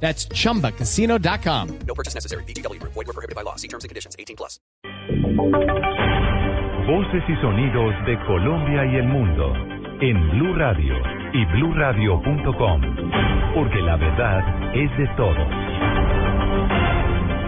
That's chumbacasino.com. No purchase necessary. BGW. Void were prohibited by law. See terms and conditions. 18 plus. Voces y sonidos de Colombia y el mundo en Blue Radio y bluradio.com, porque la verdad es de todos.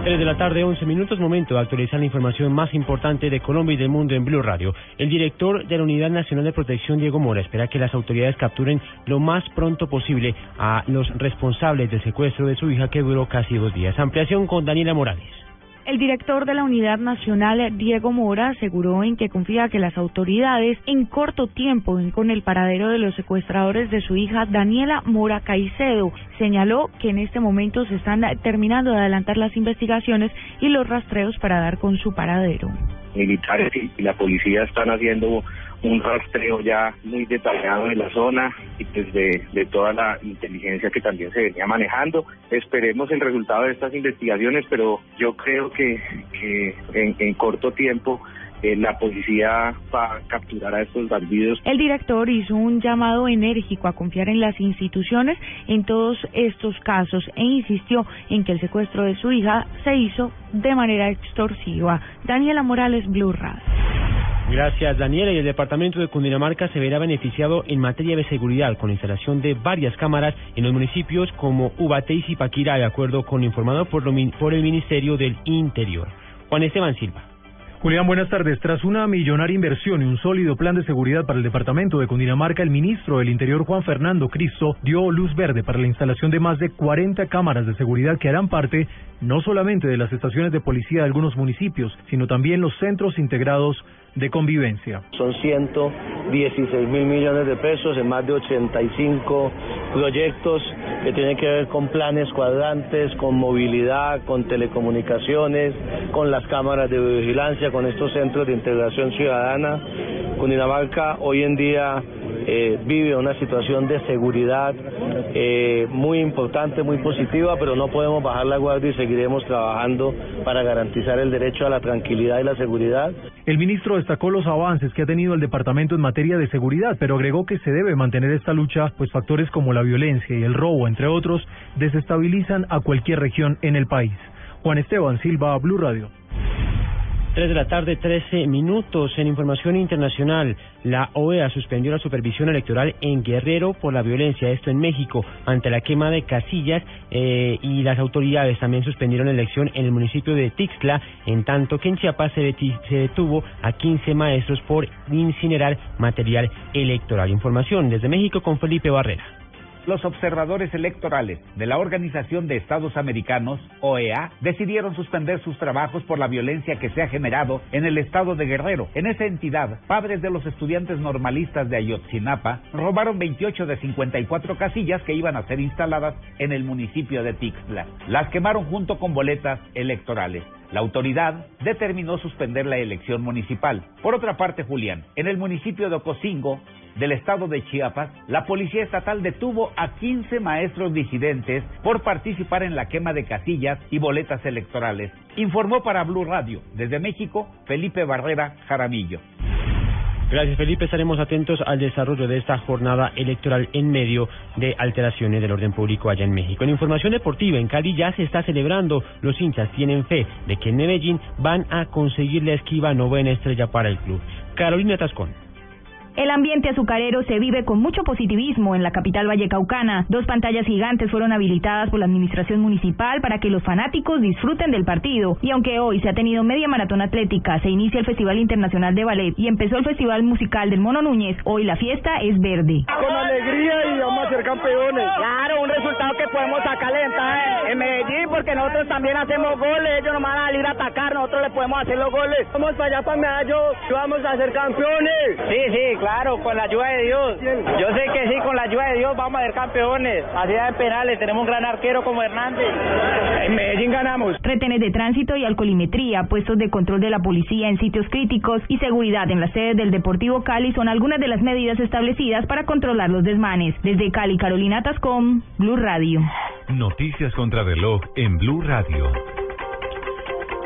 3 de la tarde, 11 minutos, momento de actualizar la información más importante de Colombia y del mundo en Blue Radio. El director de la Unidad Nacional de Protección, Diego Mora, espera que las autoridades capturen lo más pronto posible a los responsables del secuestro de su hija que duró casi dos días. Ampliación con Daniela Morales. El director de la Unidad Nacional, Diego Mora, aseguró en que confía que las autoridades en corto tiempo den con el paradero de los secuestradores de su hija Daniela Mora Caicedo. Señaló que en este momento se están terminando de adelantar las investigaciones y los rastreos para dar con su paradero. Militares y la policía están haciendo un rastreo ya muy detallado de la zona y pues de, de toda la inteligencia que también se venía manejando. Esperemos el resultado de estas investigaciones, pero yo creo que, que en, en corto tiempo eh, la policía va a capturar a estos bandidos. El director hizo un llamado enérgico a confiar en las instituciones en todos estos casos e insistió en que el secuestro de su hija se hizo de manera extorsiva. Daniela Morales, Blue Radio. Gracias, Daniela. Y el departamento de Cundinamarca se verá beneficiado en materia de seguridad con la instalación de varias cámaras en los municipios como Ubaté y Zipaquirá, de acuerdo con lo informado por, lo, por el Ministerio del Interior. Juan Esteban Silva. Julián, buenas tardes. Tras una millonaria inversión y un sólido plan de seguridad para el departamento de Cundinamarca, el ministro del Interior, Juan Fernando Cristo, dio luz verde para la instalación de más de 40 cámaras de seguridad que harán parte no solamente de las estaciones de policía de algunos municipios, sino también los centros integrados de convivencia. Son 116 mil millones de pesos en más de 85 proyectos que tienen que ver con planes cuadrantes, con movilidad, con telecomunicaciones, con las cámaras de vigilancia, con estos centros de integración ciudadana. Cundinamarca hoy en día eh, vive una situación de seguridad eh, muy importante, muy positiva, pero no podemos bajar la guardia y seguiremos trabajando para garantizar el derecho a la tranquilidad y la seguridad. El ministro destacó los avances que ha tenido el departamento en materia de seguridad, pero agregó que se debe mantener esta lucha, pues factores como la violencia y el robo, entre otros, desestabilizan a cualquier región en el país. Juan Esteban Silva, Blue Radio. 3 de la tarde, 13 minutos. En información internacional, la OEA suspendió la supervisión electoral en Guerrero por la violencia, esto en México, ante la quema de casillas eh, y las autoridades también suspendieron la elección en el municipio de Tixla, en tanto que en Chiapas se, detuvo a 15 maestros por incinerar material electoral. Información desde México con Felipe Barrera. Los observadores electorales de la Organización de Estados Americanos, OEA, decidieron suspender sus trabajos por la violencia que se ha generado en el estado de Guerrero. En esa entidad, padres de los estudiantes normalistas de Ayotzinapa robaron 28 de 54 casillas que iban a ser instaladas en el municipio de Tixla. Las quemaron junto con boletas electorales. La autoridad determinó suspender la elección municipal. Por otra parte, Julián, en el municipio de Ocosingo, del estado de Chiapas, la policía estatal detuvo a 15 maestros disidentes por participar en la quema de casillas y boletas electorales. Informó para Blue Radio, desde México, Felipe Barrera Jaramillo. Gracias, Felipe. Estaremos atentos al desarrollo de esta jornada electoral en medio de alteraciones del orden público allá en México. En información deportiva, en Cali ya se está celebrando. Los hinchas tienen fe de que en Medellín van a conseguir la esquiva novena estrella para el club. Carolina Tascón. El ambiente azucarero se vive con mucho positivismo en la capital vallecaucana. Dos pantallas gigantes fueron habilitadas por la administración municipal para que los fanáticos disfruten del partido. Y aunque hoy se ha tenido media maratón atlética, se inicia el Festival Internacional de Ballet y empezó el Festival Musical del Mono Núñez, hoy la fiesta es verde. Con alegría y vamos a ser campeones. Claro, un resultado que podemos sacar en Medellín porque nosotros también hacemos goles. Ellos no van a salir a atacar, nosotros le podemos hacer los goles. Vamos para allá para Medallo y vamos a ser campeones. Sí, sí, claro claro, con la ayuda de Dios. Yo sé que sí, con la ayuda de Dios vamos a ser campeones. Así en penales, tenemos un gran arquero como Hernández. En Medellín ganamos. Retenes de tránsito y alcoholimetría, puestos de control de la policía en sitios críticos y seguridad en las sedes del Deportivo Cali son algunas de las medidas establecidas para controlar los desmanes. Desde Cali, Carolina Tascom, Blue Radio. Noticias contra reloj en Blue Radio.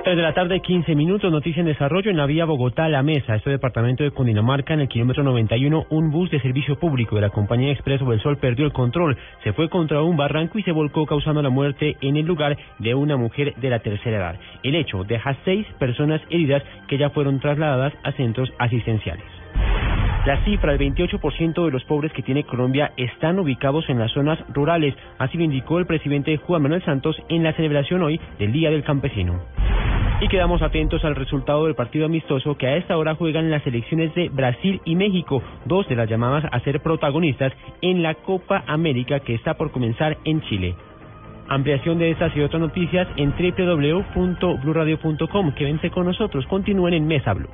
3 de la tarde, 15 minutos, noticia en desarrollo en la vía Bogotá-La Mesa, este departamento de Cundinamarca, en el kilómetro 91, un bus de servicio público de la compañía Expreso del Sol perdió el control, se fue contra un barranco y se volcó causando la muerte en el lugar de una mujer de la tercera edad. El hecho deja seis personas heridas que ya fueron trasladadas a centros asistenciales. La cifra del 28% de los pobres que tiene Colombia están ubicados en las zonas rurales, así lo indicó el presidente Juan Manuel Santos en la celebración hoy del Día del Campesino. Y quedamos atentos al resultado del partido amistoso que a esta hora juegan las selecciones de Brasil y México, dos de las llamadas a ser protagonistas en la Copa América que está por comenzar en Chile. Ampliación de estas y otras noticias en www.bluradio.com. Quédense con nosotros, continúen en Mesa Blue.